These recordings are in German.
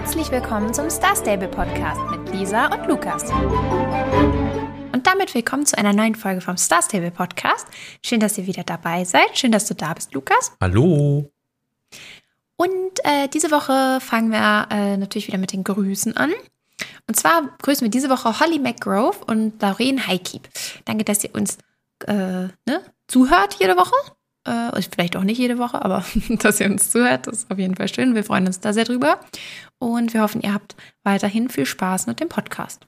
Herzlich willkommen zum Star Stable Podcast mit Lisa und Lukas. Und damit willkommen zu einer neuen Folge vom Star Stable Podcast. Schön, dass ihr wieder dabei seid. Schön, dass du da bist, Lukas. Hallo. Und äh, diese Woche fangen wir äh, natürlich wieder mit den Grüßen an. Und zwar grüßen wir diese Woche Holly McGrove und Lauren Highkeep. Danke, dass ihr uns äh, ne, zuhört jede Woche. Äh, vielleicht auch nicht jede Woche, aber dass ihr uns zuhört, ist auf jeden Fall schön. Wir freuen uns da sehr drüber. Und wir hoffen, ihr habt weiterhin viel Spaß mit dem Podcast.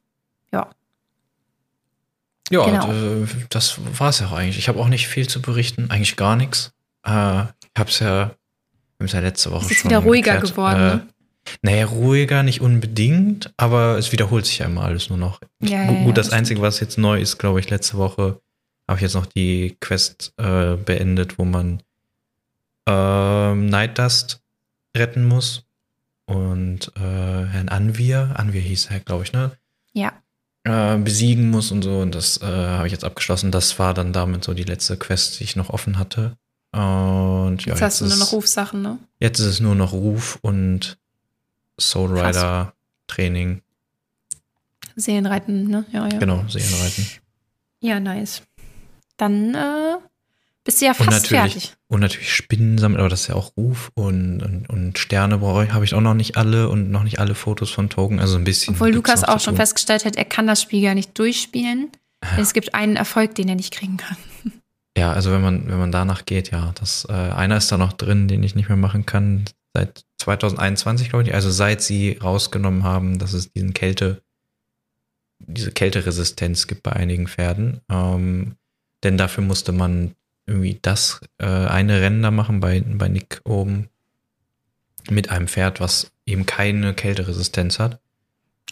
Ja. Ja, genau. das war es ja auch eigentlich. Ich habe auch nicht viel zu berichten, eigentlich gar nichts. Äh, ich habe es ja, wir haben es ja letzte Woche es ist schon wieder ruhiger erklärt. geworden. Äh, ne? Naja, ruhiger nicht unbedingt, aber es wiederholt sich ja immer alles nur noch. Ja, gut, ja, das, das Einzige, was jetzt neu ist, glaube ich, letzte Woche habe ich jetzt noch die Quest äh, beendet, wo man äh, Night Dust retten muss. Und äh, Herrn Anvir, Anvir hieß er, glaube ich, ne? Ja. Äh, besiegen muss und so. Und das äh, habe ich jetzt abgeschlossen. Das war dann damit so die letzte Quest, die ich noch offen hatte. Und jetzt ja, hast jetzt du nur noch Rufsachen, ne? Jetzt ist es nur noch Ruf und Soul Rider Training. Seelenreiten, ne? Ja, ja. Genau, Seelenreiten. Ja, nice dann äh, bist du ja fast fertig. Und natürlich Spinnen sammeln, aber das ist ja auch Ruf und, und, und Sterne brauche ich, habe ich auch noch nicht alle und noch nicht alle Fotos von Token, also ein bisschen. Obwohl Lukas auch schon festgestellt hat, er kann das Spiel gar nicht durchspielen. Ja. Es gibt einen Erfolg, den er nicht kriegen kann. Ja, also wenn man, wenn man danach geht, ja. Das, äh, einer ist da noch drin, den ich nicht mehr machen kann. Seit 2021, glaube ich. Also seit sie rausgenommen haben, dass es diesen Kälte, diese Kälteresistenz gibt bei einigen Pferden. Ähm, denn dafür musste man irgendwie das äh, eine Rennen da machen bei, bei Nick oben mit einem Pferd, was eben keine Kälteresistenz hat.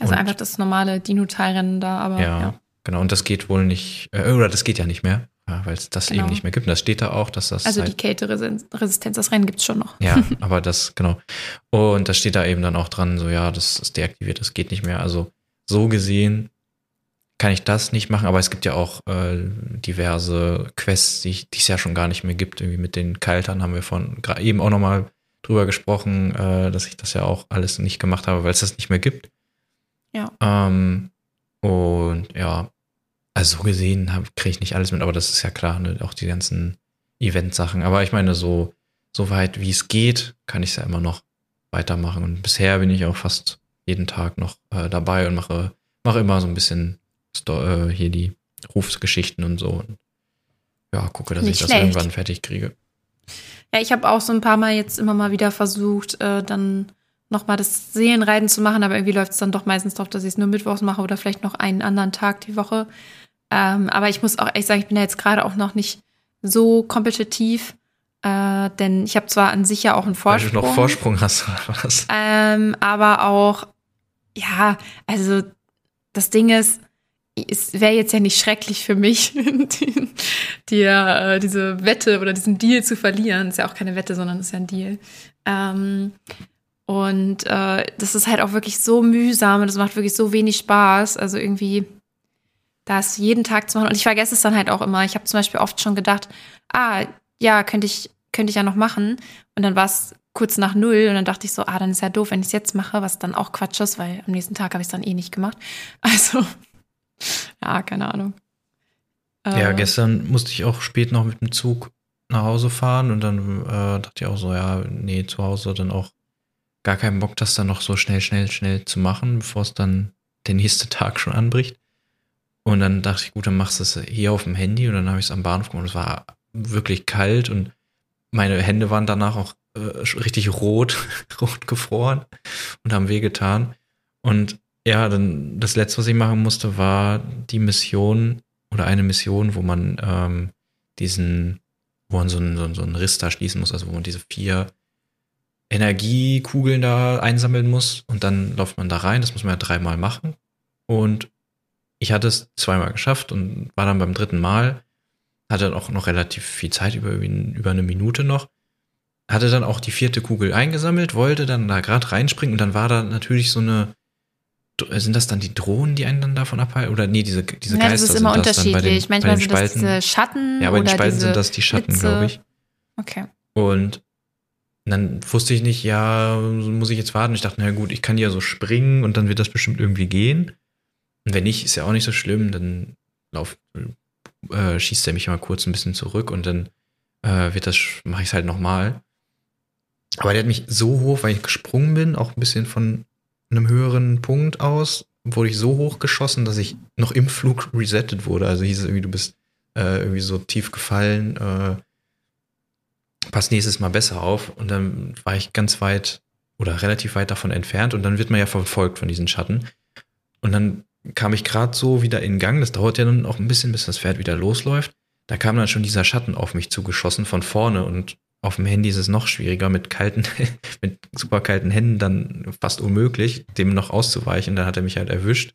Also und, einfach das normale Dino-Teilrennen da, aber ja, ja, Genau, und das geht wohl nicht, äh, oder das geht ja nicht mehr, ja, weil es das genau. eben nicht mehr gibt. Und das steht da auch, dass das. Also halt, die Kälteresistenz, das Rennen gibt es schon noch. Ja, aber das, genau. Und da steht da eben dann auch dran, so ja, das ist deaktiviert, das geht nicht mehr. Also so gesehen kann ich das nicht machen, aber es gibt ja auch äh, diverse Quests, die es ja schon gar nicht mehr gibt. Irgendwie mit den Kaltern haben wir von eben auch nochmal drüber gesprochen, äh, dass ich das ja auch alles nicht gemacht habe, weil es das nicht mehr gibt. Ja. Ähm, und ja, also so gesehen kriege ich nicht alles mit, aber das ist ja klar, ne? auch die ganzen Event-Sachen. Aber ich meine, so, so weit wie es geht, kann ich es ja immer noch weitermachen. Und bisher bin ich auch fast jeden Tag noch äh, dabei und mache, mache immer so ein bisschen äh, hier die Rufsgeschichten und so. Und ja, gucke, dass Nicht ich das schlecht. irgendwann fertig kriege. Ja, ich habe auch so ein paar Mal jetzt immer mal wieder versucht, äh, dann nochmal das Seelenreiten zu machen, aber irgendwie läuft es dann doch meistens darauf, dass ich es nur mittwochs mache oder vielleicht noch einen anderen Tag die Woche. Ähm, aber ich muss auch echt sagen, ich bin ja jetzt gerade auch noch nicht so kompetitiv, äh, denn ich habe zwar an sich ja auch einen Vorsprung. Weil du noch Vorsprung hast oder was? Ähm, aber auch, ja, also das Ding ist, es wäre jetzt ja nicht schrecklich für mich, die, die, äh, diese Wette oder diesen Deal zu verlieren. Ist ja auch keine Wette, sondern ist ja ein Deal. Ähm, und äh, das ist halt auch wirklich so mühsam und das macht wirklich so wenig Spaß. Also irgendwie das jeden Tag zu machen. Und ich vergesse es dann halt auch immer. Ich habe zum Beispiel oft schon gedacht, ah, ja, könnte ich, könnte ich ja noch machen. Und dann war es kurz nach null und dann dachte ich so, ah, dann ist ja doof, wenn ich es jetzt mache, was dann auch Quatsch ist, weil am nächsten Tag habe ich es dann eh nicht gemacht. Also ja, keine Ahnung. Ja, äh, gestern musste ich auch spät noch mit dem Zug nach Hause fahren und dann äh, dachte ich auch so, ja, nee, zu Hause dann auch gar keinen Bock, das dann noch so schnell, schnell, schnell zu machen, bevor es dann der nächste Tag schon anbricht. Und dann dachte ich, gut, dann machst du es hier auf dem Handy und dann habe ich es am Bahnhof gemacht. Es war wirklich kalt und meine Hände waren danach auch äh, richtig rot, rot gefroren und haben wehgetan. Und ja, dann das letzte, was ich machen musste, war die Mission oder eine Mission, wo man ähm, diesen, wo man so einen, so, so einen Riss da schließen muss, also wo man diese vier Energiekugeln da einsammeln muss und dann läuft man da rein. Das muss man ja dreimal machen. Und ich hatte es zweimal geschafft und war dann beim dritten Mal, hatte dann auch noch relativ viel Zeit, über, über eine Minute noch. Hatte dann auch die vierte Kugel eingesammelt, wollte dann da gerade reinspringen und dann war da natürlich so eine, sind das dann die Drohnen, die einen dann davon abhalten? Oder nee, diese, diese ja, Geister das ist immer sind unterschiedlich. Den, Manchmal sind das diese Schatten. Ja, bei den Spalten sind das die Schatten, glaube ich. Okay. Und Und dann wusste ich nicht, ja, muss ich jetzt warten? Ich dachte, na gut, ich kann ja so springen und dann wird das bestimmt irgendwie gehen. Und wenn nicht, ist ja auch nicht so schlimm, dann lauf, äh, schießt er mich mal kurz ein bisschen zurück und dann äh, wird das, mache ich es halt nochmal. Aber der hat mich so hoch, weil ich gesprungen bin, auch ein bisschen von einem höheren Punkt aus, wurde ich so hoch geschossen, dass ich noch im Flug resettet wurde. Also hieß es irgendwie, du bist äh, irgendwie so tief gefallen, äh, pass nächstes Mal besser auf. Und dann war ich ganz weit oder relativ weit davon entfernt und dann wird man ja verfolgt von diesen Schatten. Und dann kam ich gerade so wieder in Gang. Das dauert ja dann auch ein bisschen, bis das Pferd wieder losläuft. Da kam dann schon dieser Schatten auf mich zugeschossen von vorne und auf dem Handy ist es noch schwieriger, mit kalten, mit super kalten Händen dann fast unmöglich, dem noch auszuweichen. Dann hat er mich halt erwischt,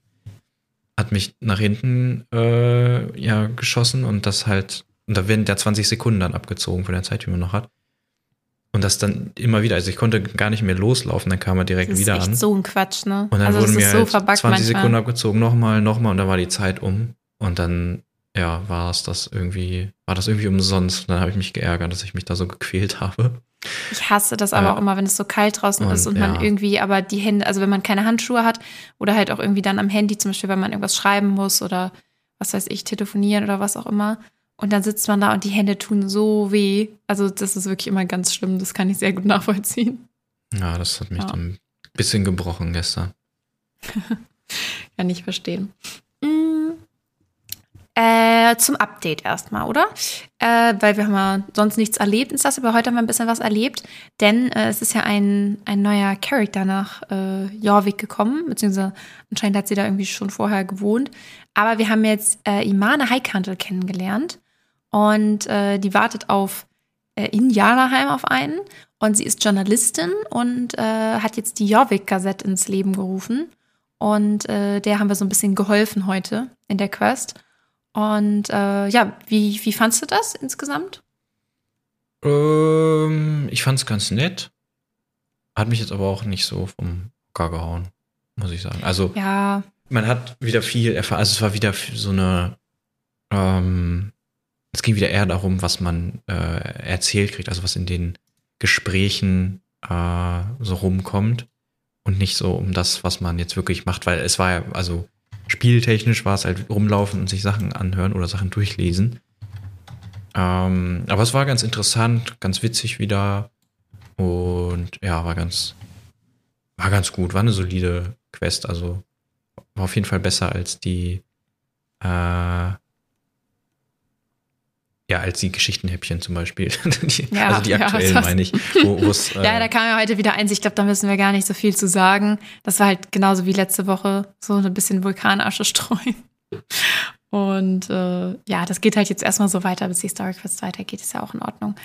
hat mich nach hinten äh, ja geschossen und das halt, und da werden ja 20 Sekunden dann abgezogen von der Zeit, die man noch hat. Und das dann immer wieder, also ich konnte gar nicht mehr loslaufen, dann kam er direkt das ist wieder echt an. so ein Quatsch, ne? Und dann also wurden mir so halt 20 manchmal. Sekunden abgezogen, nochmal, nochmal und dann war die Zeit um. Und dann, ja, war es das irgendwie, war das irgendwie umsonst. Und dann habe ich mich geärgert, dass ich mich da so gequält habe. Ich hasse das aber ja. auch immer, wenn es so kalt draußen und, ist und man irgendwie aber die Hände, also wenn man keine Handschuhe hat oder halt auch irgendwie dann am Handy, zum Beispiel, wenn man irgendwas schreiben muss oder was weiß ich, telefonieren oder was auch immer, und dann sitzt man da und die Hände tun so weh. Also das ist wirklich immer ganz schlimm. Das kann ich sehr gut nachvollziehen. Ja, das hat mich ja. dann ein bisschen gebrochen gestern. kann ich verstehen. Äh, zum Update erstmal, oder? Äh, weil wir haben ja sonst nichts erlebt ist das, aber heute haben wir ein bisschen was erlebt, denn äh, es ist ja ein, ein neuer Charakter nach äh, Jorvik gekommen, beziehungsweise anscheinend hat sie da irgendwie schon vorher gewohnt. Aber wir haben jetzt äh, Imane Heikantel kennengelernt und äh, die wartet auf äh, in Janaheim auf einen und sie ist Journalistin und äh, hat jetzt die Jorvik-Gazette ins Leben gerufen und der haben wir so ein bisschen geholfen heute in der Quest. Und äh, ja, wie, wie fandst du das insgesamt? Ähm, ich fand es ganz nett. Hat mich jetzt aber auch nicht so vom Hocker gehauen, muss ich sagen. Also, ja. man hat wieder viel erfahren. Also, es war wieder so eine ähm, es ging wieder eher darum, was man äh, erzählt kriegt, also was in den Gesprächen äh, so rumkommt und nicht so um das, was man jetzt wirklich macht, weil es war ja, also spieltechnisch war es halt rumlaufen und sich Sachen anhören oder Sachen durchlesen. Ähm, aber es war ganz interessant, ganz witzig wieder und ja, war ganz, war ganz gut, war eine solide Quest, also war auf jeden Fall besser als die äh, ja, als die Geschichtenhäppchen zum Beispiel. die, ja, also die aktuellen, ja, meine ich. Wo, äh, ja, da kam ja heute wieder eins. Ich glaube, da müssen wir gar nicht so viel zu sagen. Das war halt genauso wie letzte Woche, so ein bisschen Vulkanasche streuen. Und äh, ja, das geht halt jetzt erstmal so weiter, bis die Story Quest weitergeht. Ist ja auch in Ordnung.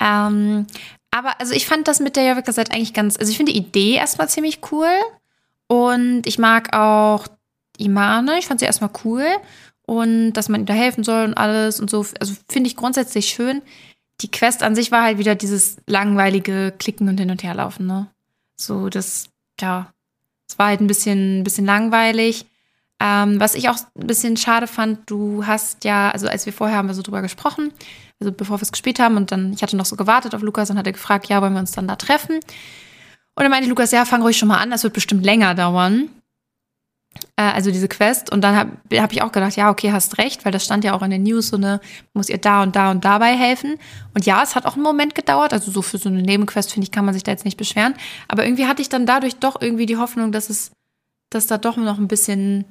Ähm, aber also ich fand das mit der Javik Gazette eigentlich ganz, also ich finde die Idee erstmal ziemlich cool. Und ich mag auch Imane, ich fand sie erstmal cool und dass man ihm da helfen soll und alles und so. Also finde ich grundsätzlich schön. Die Quest an sich war halt wieder dieses langweilige Klicken und hin und her laufen, ne? So, das, ja, es war halt ein bisschen, ein bisschen langweilig. Ähm, was ich auch ein bisschen schade fand, du hast ja, also als wir vorher haben wir so drüber gesprochen, also bevor wir es gespielt haben und dann, ich hatte noch so gewartet auf Lukas und hatte gefragt, ja, wollen wir uns dann da treffen? Und dann meinte Lukas, ja, fang ruhig schon mal an, das wird bestimmt länger dauern. Äh, also diese Quest. Und dann habe hab ich auch gedacht, ja, okay, hast recht, weil das stand ja auch in den News, so eine, muss ihr da und da und dabei helfen. Und ja, es hat auch einen Moment gedauert. Also so für so eine Nebenquest, finde ich, kann man sich da jetzt nicht beschweren. Aber irgendwie hatte ich dann dadurch doch irgendwie die Hoffnung, dass es, dass da doch noch ein bisschen,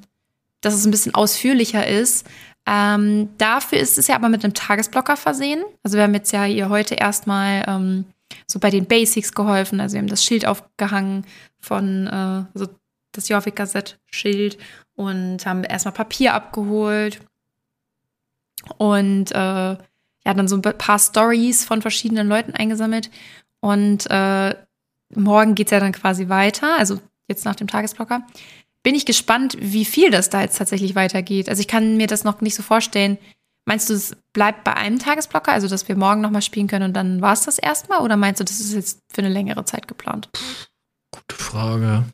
dass es ein bisschen ausführlicher ist. Ähm, dafür ist es ja aber mit einem Tagesblocker versehen. Also wir haben jetzt ja hier heute erstmal ähm, so bei den Basics geholfen. Also wir haben das Schild aufgehangen von, äh, also das Jorvik-Gazette-Schild und haben erstmal Papier abgeholt und äh, ja, dann so ein paar Stories von verschiedenen Leuten eingesammelt. Und äh, morgen es ja dann quasi weiter, also jetzt nach dem Tagesblocker. Bin ich gespannt, wie viel das da jetzt tatsächlich weitergeht. Also ich kann mir das noch nicht so vorstellen. Meinst du, es bleibt bei einem Tagesblocker, also dass wir morgen nochmal spielen können und dann war es das erstmal? Oder meinst du, das ist jetzt für eine längere Zeit geplant? Gute Frage.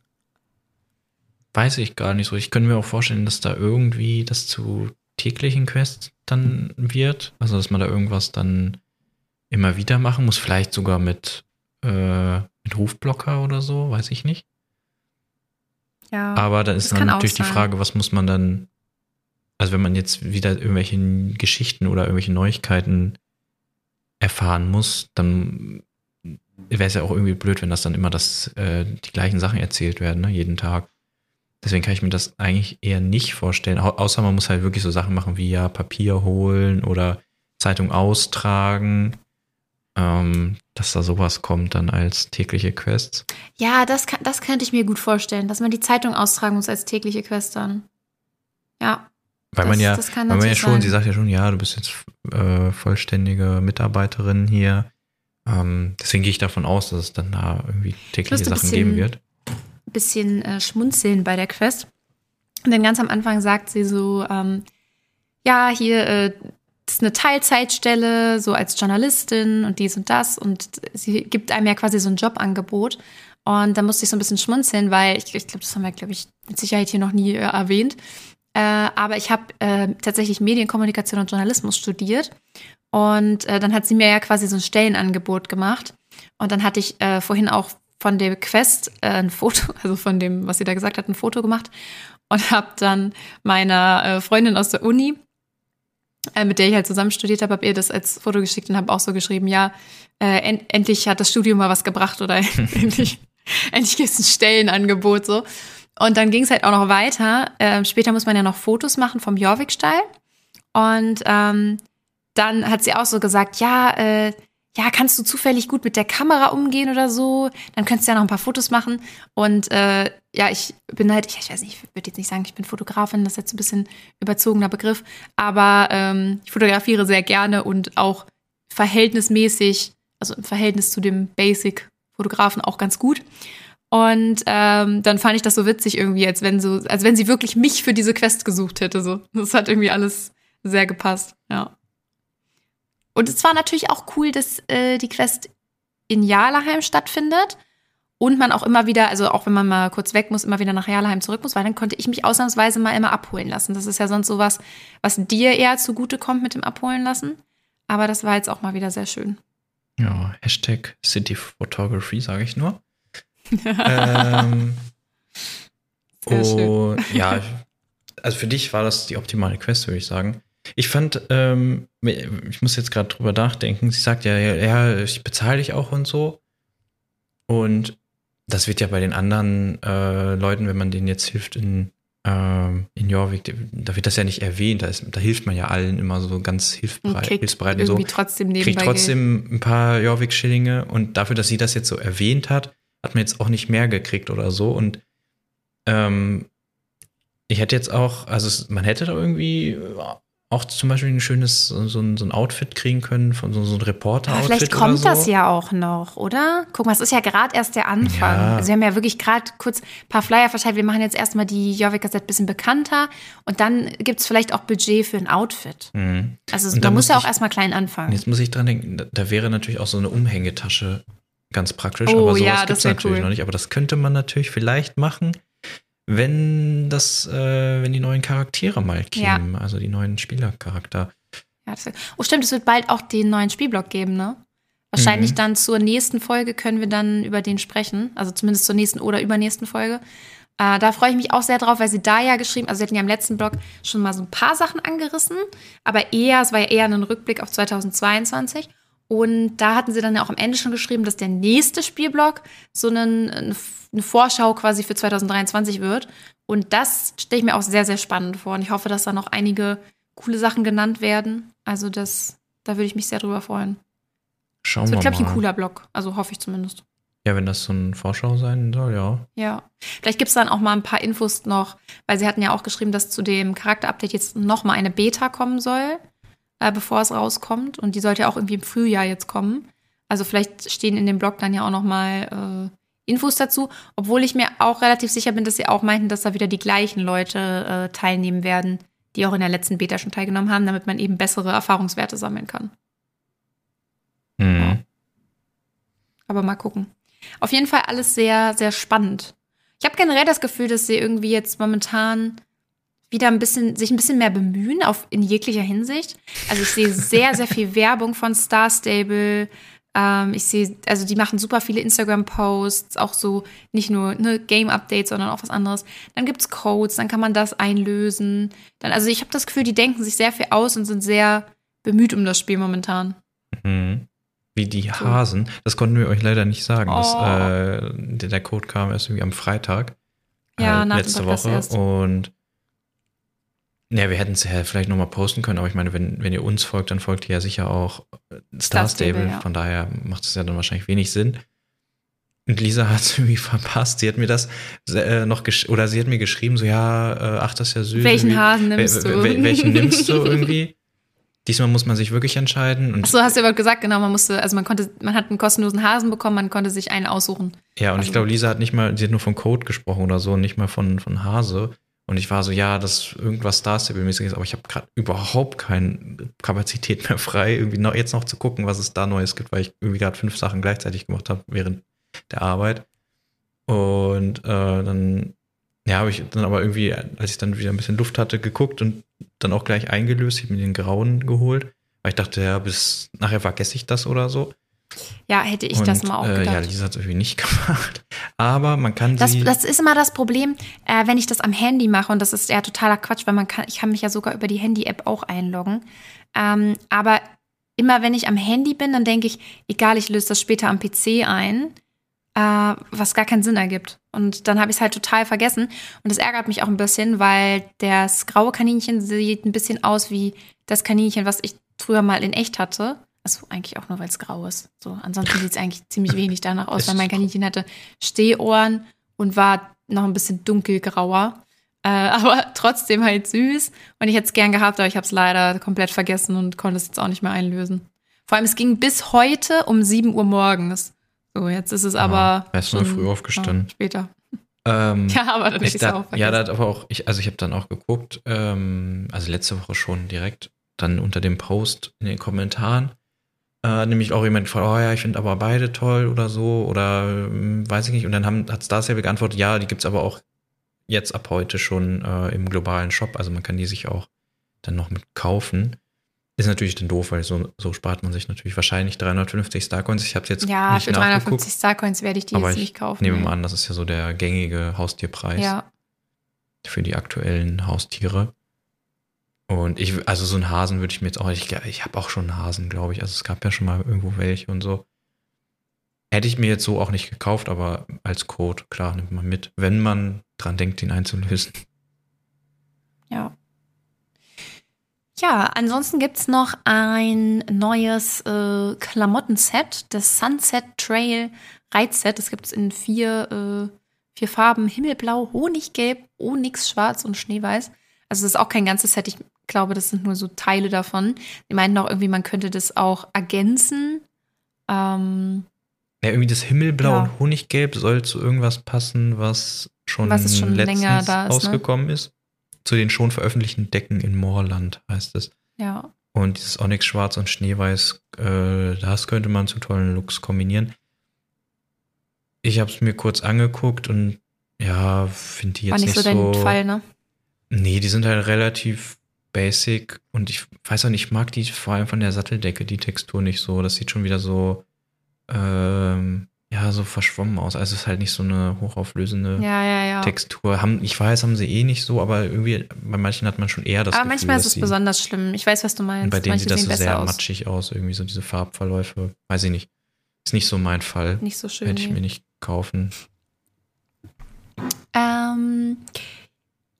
Weiß ich gar nicht so. Ich könnte mir auch vorstellen, dass da irgendwie das zu täglichen Quests dann wird. Also, dass man da irgendwas dann immer wieder machen muss. Vielleicht sogar mit äh, mit Rufblocker oder so, weiß ich nicht. Ja. Aber da ist dann natürlich die Frage, was muss man dann, also wenn man jetzt wieder irgendwelche Geschichten oder irgendwelche Neuigkeiten erfahren muss, dann wäre es ja auch irgendwie blöd, wenn das dann immer das, äh, die gleichen Sachen erzählt werden, ne, jeden Tag. Deswegen kann ich mir das eigentlich eher nicht vorstellen. Au außer man muss halt wirklich so Sachen machen wie ja Papier holen oder Zeitung austragen. Ähm, dass da sowas kommt dann als tägliche Quests. Ja, das, kann, das könnte ich mir gut vorstellen, dass man die Zeitung austragen muss als tägliche Quest dann. Ja. Weil das, man ja, weil man ja schon, sein. sie sagt ja schon, ja, du bist jetzt äh, vollständige Mitarbeiterin hier. Ähm, deswegen gehe ich davon aus, dass es dann da irgendwie tägliche Sachen geben wird. Bisschen äh, schmunzeln bei der Quest. Dann ganz am Anfang sagt sie so, ähm, ja, hier, äh, ist eine Teilzeitstelle, so als Journalistin und dies und das. Und sie gibt einem ja quasi so ein Jobangebot. Und da musste ich so ein bisschen schmunzeln, weil ich, ich glaube, das haben wir, glaube ich, mit Sicherheit hier noch nie äh, erwähnt. Äh, aber ich habe äh, tatsächlich Medienkommunikation und Journalismus studiert. Und äh, dann hat sie mir ja quasi so ein Stellenangebot gemacht. Und dann hatte ich äh, vorhin auch von der Quest äh, ein Foto, also von dem, was sie da gesagt hat, ein Foto gemacht. Und habe dann meiner äh, Freundin aus der Uni, äh, mit der ich halt zusammen studiert habe, habe ihr das als Foto geschickt und habe auch so geschrieben, ja, äh, en endlich hat das Studium mal was gebracht oder endlich, endlich gibt es ein Stellenangebot so. Und dann ging es halt auch noch weiter. Ähm, später muss man ja noch Fotos machen vom Jorvik-Stall. Und ähm, dann hat sie auch so gesagt, ja, äh, ja, kannst du zufällig gut mit der Kamera umgehen oder so? Dann könntest du ja noch ein paar Fotos machen. Und äh, ja, ich bin halt, ich, ich weiß nicht, ich würde jetzt nicht sagen, ich bin Fotografin, das ist jetzt ein bisschen überzogener Begriff, aber ähm, ich fotografiere sehr gerne und auch verhältnismäßig, also im Verhältnis zu dem Basic-Fotografen auch ganz gut. Und ähm, dann fand ich das so witzig irgendwie, als wenn so, als wenn sie wirklich mich für diese Quest gesucht hätte. So, das hat irgendwie alles sehr gepasst. Ja. Und es war natürlich auch cool, dass äh, die Quest in Jarlaheim stattfindet und man auch immer wieder, also auch wenn man mal kurz weg muss, immer wieder nach Jarlaheim zurück muss, weil dann konnte ich mich ausnahmsweise mal immer abholen lassen. Das ist ja sonst sowas, was dir eher zugute kommt mit dem Abholen lassen. Aber das war jetzt auch mal wieder sehr schön. Ja, Hashtag City Photography, sage ich nur. ähm, sehr schön. ja, also für dich war das die optimale Quest, würde ich sagen. Ich fand, ähm, ich muss jetzt gerade drüber nachdenken. Sie sagt ja, ja, ja, ich bezahle dich auch und so. Und das wird ja bei den anderen äh, Leuten, wenn man denen jetzt hilft in, äh, in Jorvik, da wird das ja nicht erwähnt. Da, ist, da hilft man ja allen immer so ganz hilfsbereit. Und hilfsbereit irgendwie so. trotzdem Kriegt trotzdem Geld. ein paar Jorvik-Schillinge. Und dafür, dass sie das jetzt so erwähnt hat, hat man jetzt auch nicht mehr gekriegt oder so. Und ähm, ich hätte jetzt auch, also man hätte da irgendwie auch zum Beispiel ein schönes so, ein, so ein Outfit kriegen können von so, so einem Reporter-Outfit. Vielleicht kommt so. das ja auch noch, oder? Guck mal, es ist ja gerade erst der Anfang. Ja. Also wir haben ja wirklich gerade kurz ein paar Flyer verteilt. Wir machen jetzt erstmal die Jorvik Gazette ein bisschen bekannter und dann gibt es vielleicht auch Budget für ein Outfit. Mhm. Also man muss ja auch erstmal klein anfangen. Jetzt muss ich dran denken, da, da wäre natürlich auch so eine Umhängetasche ganz praktisch, oh, aber sowas ja, gibt es natürlich cool. noch nicht. Aber das könnte man natürlich vielleicht machen wenn das, äh, wenn die neuen Charaktere mal kämen, ja. also die neuen Spielercharakter. Ja, das, oh, stimmt, es wird bald auch den neuen Spielblock geben, ne? Wahrscheinlich mhm. dann zur nächsten Folge können wir dann über den sprechen, also zumindest zur nächsten oder übernächsten Folge. Äh, da freue ich mich auch sehr drauf, weil sie da ja geschrieben, also sie hatten ja im letzten Blog schon mal so ein paar Sachen angerissen, aber eher, es war ja eher ein Rückblick auf 2022. Und da hatten sie dann ja auch am Ende schon geschrieben, dass der nächste Spielblock so einen, eine Vorschau quasi für 2023 wird. Und das stelle ich mir auch sehr, sehr spannend vor. Und ich hoffe, dass da noch einige coole Sachen genannt werden. Also das, da würde ich mich sehr drüber freuen. Schauen das wird, wir mal. glaube ich, ein cooler Blog. Also hoffe ich zumindest. Ja, wenn das so ein Vorschau sein soll, ja. Ja. Vielleicht gibt es dann auch mal ein paar Infos noch, weil sie hatten ja auch geschrieben, dass zu dem Charakterupdate jetzt noch mal eine Beta kommen soll äh, bevor es rauskommt. Und die sollte ja auch irgendwie im Frühjahr jetzt kommen. Also vielleicht stehen in dem Blog dann ja auch noch mal äh, Infos dazu, obwohl ich mir auch relativ sicher bin, dass sie auch meinten, dass da wieder die gleichen Leute äh, teilnehmen werden, die auch in der letzten Beta schon teilgenommen haben, damit man eben bessere Erfahrungswerte sammeln kann. Mhm. Aber mal gucken. Auf jeden Fall alles sehr, sehr spannend. Ich habe generell das Gefühl, dass sie irgendwie jetzt momentan wieder ein bisschen, sich ein bisschen mehr bemühen auf, in jeglicher Hinsicht. Also ich sehe sehr, sehr viel Werbung von Star Stable. Ähm, ich sehe, also die machen super viele Instagram-Posts, auch so nicht nur ne, Game-Updates, sondern auch was anderes. Dann gibt es Codes, dann kann man das einlösen. Dann, also ich habe das Gefühl, die denken sich sehr viel aus und sind sehr bemüht um das Spiel momentan. Mhm. Wie die Hasen. Das konnten wir euch leider nicht sagen. Oh. Das, äh, der Code kam erst irgendwie am Freitag. Ja, äh, letzte Woche. Und ja, wir hätten es ja vielleicht nochmal posten können, aber ich meine, wenn, wenn ihr uns folgt, dann folgt ihr ja sicher auch Star Stable. Ja. Von daher macht es ja dann wahrscheinlich wenig Sinn. Und Lisa hat es irgendwie verpasst. Sie hat mir das äh, noch oder sie hat mir geschrieben, so ja, äh, ach, das ist ja süß. Welchen Hasen nimmst du? Welchen nimmst du irgendwie? Diesmal muss man sich wirklich entscheiden. Und ach so, hast du ja gesagt, genau, man musste, also man konnte, man hat einen kostenlosen Hasen bekommen, man konnte sich einen aussuchen. Ja, und also, ich glaube, Lisa hat nicht mal, sie hat nur von Code gesprochen oder so, nicht mal von, von Hase. Und ich war so, ja, das irgendwas Star Stable-mäßiges, aber ich habe gerade überhaupt keine Kapazität mehr frei, irgendwie noch, jetzt noch zu gucken, was es da Neues gibt, weil ich irgendwie gerade fünf Sachen gleichzeitig gemacht habe während der Arbeit. Und äh, dann, ja, habe ich dann aber irgendwie, als ich dann wieder ein bisschen Luft hatte, geguckt und dann auch gleich eingelöst, ich mir den grauen geholt, weil ich dachte, ja, bis nachher vergesse ich das oder so. Ja, hätte ich und, das mal auch gedacht. Äh, ja, Lisa hat es irgendwie nicht gemacht. Aber man kann das, sie. Das ist immer das Problem, äh, wenn ich das am Handy mache. Und das ist ja totaler Quatsch, weil man kann, ich kann mich ja sogar über die Handy-App auch einloggen. Ähm, aber immer wenn ich am Handy bin, dann denke ich, egal, ich löse das später am PC ein, äh, was gar keinen Sinn ergibt. Und dann habe ich es halt total vergessen. Und das ärgert mich auch ein bisschen, weil das graue Kaninchen sieht ein bisschen aus wie das Kaninchen, was ich früher mal in echt hatte. Also eigentlich auch nur, weil es grau ist. So, ansonsten sieht es eigentlich ziemlich wenig danach aus, weil mein Kaninchen hatte Stehohren und war noch ein bisschen dunkelgrauer. Äh, aber trotzdem halt süß. Und ich hätte es gern gehabt, aber ich habe es leider komplett vergessen und konnte es jetzt auch nicht mehr einlösen. Vor allem, es ging bis heute um 7 Uhr morgens. So, jetzt ist es aber. Ja, erst mal früh aufgestanden. Ja, später. Ähm, ja, aber dann ich es auch vergessen. Ja, da hat aber auch, ich, also ich habe dann auch geguckt, ähm, also letzte Woche schon direkt, dann unter dem Post in den Kommentaren, äh, nämlich auch jemand gefragt, oh ja, ich finde aber beide toll oder so oder äh, weiß ich nicht. Und dann haben, hat Star Stable geantwortet, ja, die gibt es aber auch jetzt ab heute schon äh, im globalen Shop. Also man kann die sich auch dann noch mit kaufen. Ist natürlich dann doof, weil so, so spart man sich natürlich wahrscheinlich 350 Starcoins. Ich habe es jetzt ja, nicht für 350 Starcoins werde ich die jetzt nicht kaufen. Ich nehme mal an, das ist ja so der gängige Haustierpreis ja. für die aktuellen Haustiere. Und ich, also so einen Hasen würde ich mir jetzt auch, ich, ich habe auch schon einen Hasen, glaube ich. Also es gab ja schon mal irgendwo welche und so. Hätte ich mir jetzt so auch nicht gekauft, aber als Code, klar, nimmt man mit, wenn man dran denkt, ihn einzulösen. Ja. Ja, ansonsten gibt es noch ein neues äh, Klamottenset, das Sunset Trail Reitset. Das gibt es in vier, äh, vier Farben: Himmelblau, Honiggelb, Onyx, Schwarz und Schneeweiß. Also das ist auch kein ganzes Set. Ich glaube, das sind nur so Teile davon. Die meinten auch irgendwie, man könnte das auch ergänzen. Ähm, ja, irgendwie das Himmelblau ja. und Honiggelb soll zu irgendwas passen, was schon, was schon länger da ist, ne? ausgekommen ne? ist. Zu den schon veröffentlichten Decken in Moorland heißt es. Ja. Und dieses Onyx Schwarz und Schneeweiß, äh, das könnte man zu tollen Looks kombinieren. Ich habe es mir kurz angeguckt und ja, finde die jetzt War nicht, nicht so dein Fall, ne? Nee, die sind halt relativ basic und ich weiß auch nicht, ich mag die vor allem von der Satteldecke, die Textur nicht so. Das sieht schon wieder so, ähm, ja, so verschwommen aus. Also es ist halt nicht so eine hochauflösende ja, ja, ja. Textur. Haben, ich weiß, haben sie eh nicht so, aber irgendwie bei manchen hat man schon eher das aber Gefühl, manchmal ist es besonders schlimm. Ich weiß, was du meinst. Und bei denen Manche sieht das so sehr aus. matschig aus, irgendwie so diese Farbverläufe. Weiß ich nicht. Ist nicht so mein Fall. Nicht so schön. Hätte ich mir nicht kaufen. Ähm,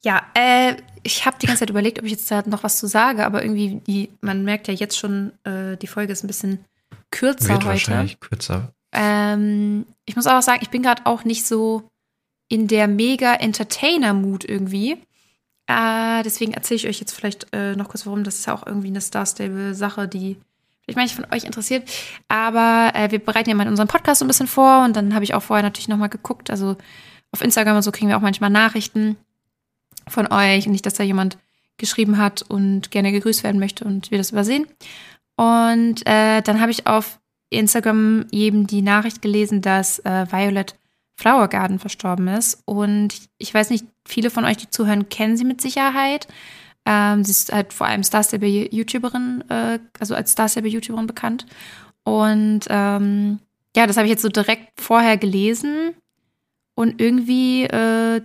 ja, äh, ich habe die ganze Zeit überlegt, ob ich jetzt da noch was zu sage, aber irgendwie, die, man merkt ja jetzt schon, äh, die Folge ist ein bisschen kürzer Wird heute. Wahrscheinlich kürzer. Ähm, ich muss auch sagen, ich bin gerade auch nicht so in der mega Entertainer-Mut irgendwie. Äh, deswegen erzähle ich euch jetzt vielleicht äh, noch kurz warum. Das ist ja auch irgendwie eine Star Stable-Sache, die vielleicht manche von euch interessiert. Aber äh, wir bereiten ja mal unseren Podcast so ein bisschen vor und dann habe ich auch vorher natürlich nochmal geguckt. Also auf Instagram und so kriegen wir auch manchmal Nachrichten von euch. Nicht, dass da jemand geschrieben hat und gerne gegrüßt werden möchte und wir das übersehen. Und äh, dann habe ich auf Instagram eben die Nachricht gelesen, dass äh, Violet Flower Garden verstorben ist. Und ich weiß nicht, viele von euch, die zuhören, kennen sie mit Sicherheit. Ähm, sie ist halt vor allem Star Stable YouTuberin, äh, also als Star Stable YouTuberin bekannt. Und ähm, ja, das habe ich jetzt so direkt vorher gelesen und irgendwie, äh,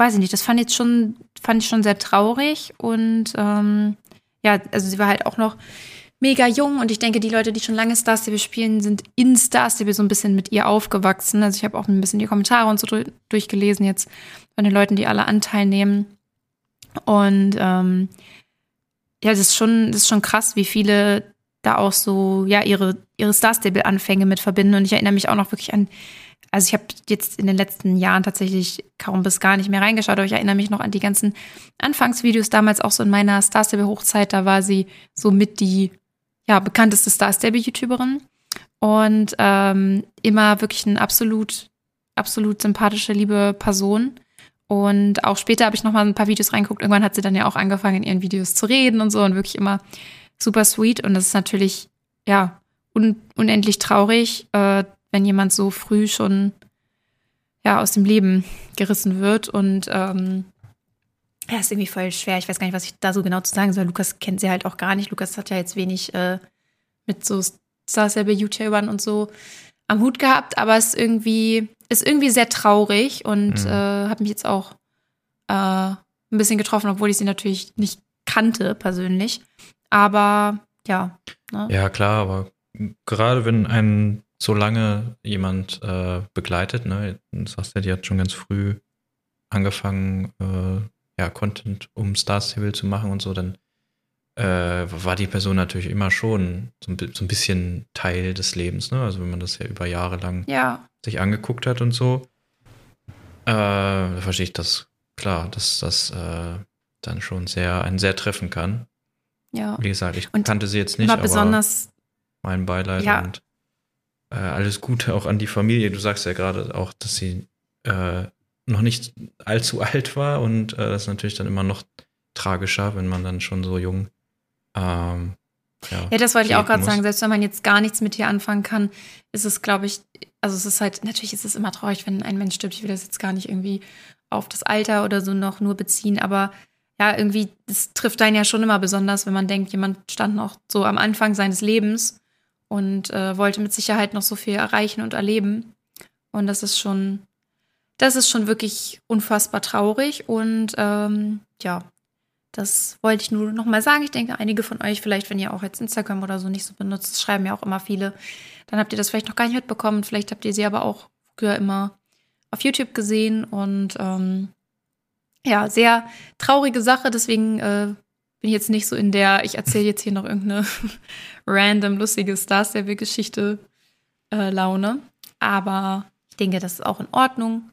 weiß ich nicht, das fand ich schon, fand ich schon sehr traurig und ähm, ja, also sie war halt auch noch mega jung und ich denke, die Leute, die schon lange Star Stable spielen, sind in Star Stable so ein bisschen mit ihr aufgewachsen. Also ich habe auch ein bisschen die Kommentare und so durchgelesen jetzt von den Leuten, die alle Anteil nehmen. Und ähm, ja, das ist schon, das ist schon krass, wie viele da auch so, ja, ihre, ihre Star Stable-Anfänge mit verbinden. Und ich erinnere mich auch noch wirklich an, also ich habe jetzt in den letzten Jahren tatsächlich kaum bis gar nicht mehr reingeschaut, aber ich erinnere mich noch an die ganzen Anfangsvideos damals auch so in meiner Star Stable Hochzeit, da war sie so mit die ja, bekannteste Star Stable-YouTuberin und ähm, immer wirklich eine absolut, absolut sympathische, liebe Person. Und auch später habe ich noch mal ein paar Videos reingeguckt. Irgendwann hat sie dann ja auch angefangen, in ihren Videos zu reden und so und wirklich immer super sweet. Und das ist natürlich, ja, un unendlich traurig, äh, wenn jemand so früh schon ja, aus dem Leben gerissen wird. Und ähm, ja, ist irgendwie voll schwer. Ich weiß gar nicht, was ich da so genau zu sagen soll. Lukas kennt sie halt auch gar nicht. Lukas hat ja jetzt wenig äh, mit so Star Stable YouTubern und so am Hut gehabt, aber es ist irgendwie, ist irgendwie sehr traurig und mhm. äh, hat mich jetzt auch äh, ein bisschen getroffen, obwohl ich sie natürlich nicht kannte persönlich. Aber ja. Ne? Ja, klar, aber gerade wenn einen so lange jemand äh, begleitet, ne, du sagst ja, die hat schon ganz früh angefangen, äh, ja, Content um Star Stable zu machen und so, dann äh, war die Person natürlich immer schon so ein, so ein, bisschen Teil des Lebens, ne? Also wenn man das ja über Jahre lang ja. sich angeguckt hat und so, äh, verstehe ich das klar, dass das äh, dann schon sehr einen sehr treffen kann. Ja. Wie gesagt, ich und kannte sie jetzt nicht, aber besonders mein Beileid ja. und äh, alles Gute auch an die Familie. Du sagst ja gerade auch, dass sie äh, noch nicht allzu alt war und äh, das ist natürlich dann immer noch tragischer, wenn man dann schon so jung. Ähm, ja, ja, das wollte ich auch gerade sagen. Selbst wenn man jetzt gar nichts mit ihr anfangen kann, ist es, glaube ich, also es ist halt, natürlich ist es immer traurig, wenn ein Mensch stirbt. Ich will das jetzt gar nicht irgendwie auf das Alter oder so noch nur beziehen, aber ja, irgendwie, das trifft einen ja schon immer besonders, wenn man denkt, jemand stand noch so am Anfang seines Lebens und äh, wollte mit Sicherheit noch so viel erreichen und erleben. Und das ist schon, das ist schon wirklich unfassbar traurig. Und ähm, ja, das wollte ich nur noch mal sagen. Ich denke, einige von euch, vielleicht, wenn ihr auch jetzt Instagram oder so nicht so benutzt, schreiben ja auch immer viele, dann habt ihr das vielleicht noch gar nicht mitbekommen. Vielleicht habt ihr sie aber auch früher immer auf YouTube gesehen. Und ähm, ja, sehr traurige Sache. Deswegen äh, bin jetzt nicht so in der, ich erzähle jetzt hier noch irgendeine random lustige Star Stable Geschichte äh, Laune. Aber ich denke, das ist auch in Ordnung.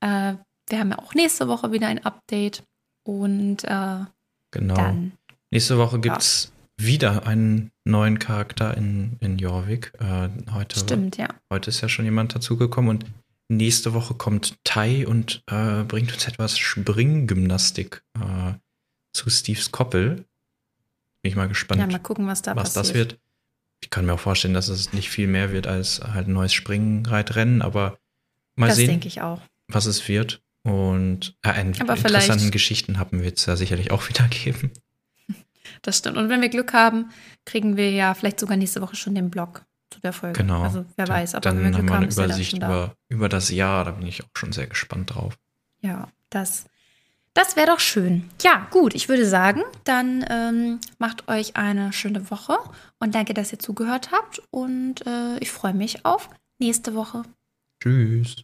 Äh, wir haben ja auch nächste Woche wieder ein Update. Und äh, genau. Dann, nächste Woche gibt es ja. wieder einen neuen Charakter in, in Jorvik. Äh, heute, Stimmt, ja. Heute ist ja schon jemand dazugekommen und nächste Woche kommt Tai und bringt uns etwas Springgymnastik zu Steves Koppel. Bin ich mal gespannt. Ja, mal gucken, was da was passiert. das wird. Ich kann mir auch vorstellen, dass es nicht viel mehr wird als halt ein neues Springreitrennen, aber mal das sehen. Das denke ich auch. Was es wird. Und äh, einen aber interessanten Geschichten haben wir jetzt ja sicherlich auch wieder geben. Das stimmt. Und wenn wir Glück haben, kriegen wir ja vielleicht sogar nächste Woche schon den Blog zu der Folge. Genau. Also wer weiß, aber dann wenn wir Glück haben wir eine Übersicht über, über das Jahr. Da bin ich auch schon sehr gespannt drauf. Ja, das das wäre doch schön. Ja, gut, ich würde sagen, dann ähm, macht euch eine schöne Woche und danke, dass ihr zugehört habt. Und äh, ich freue mich auf nächste Woche. Tschüss.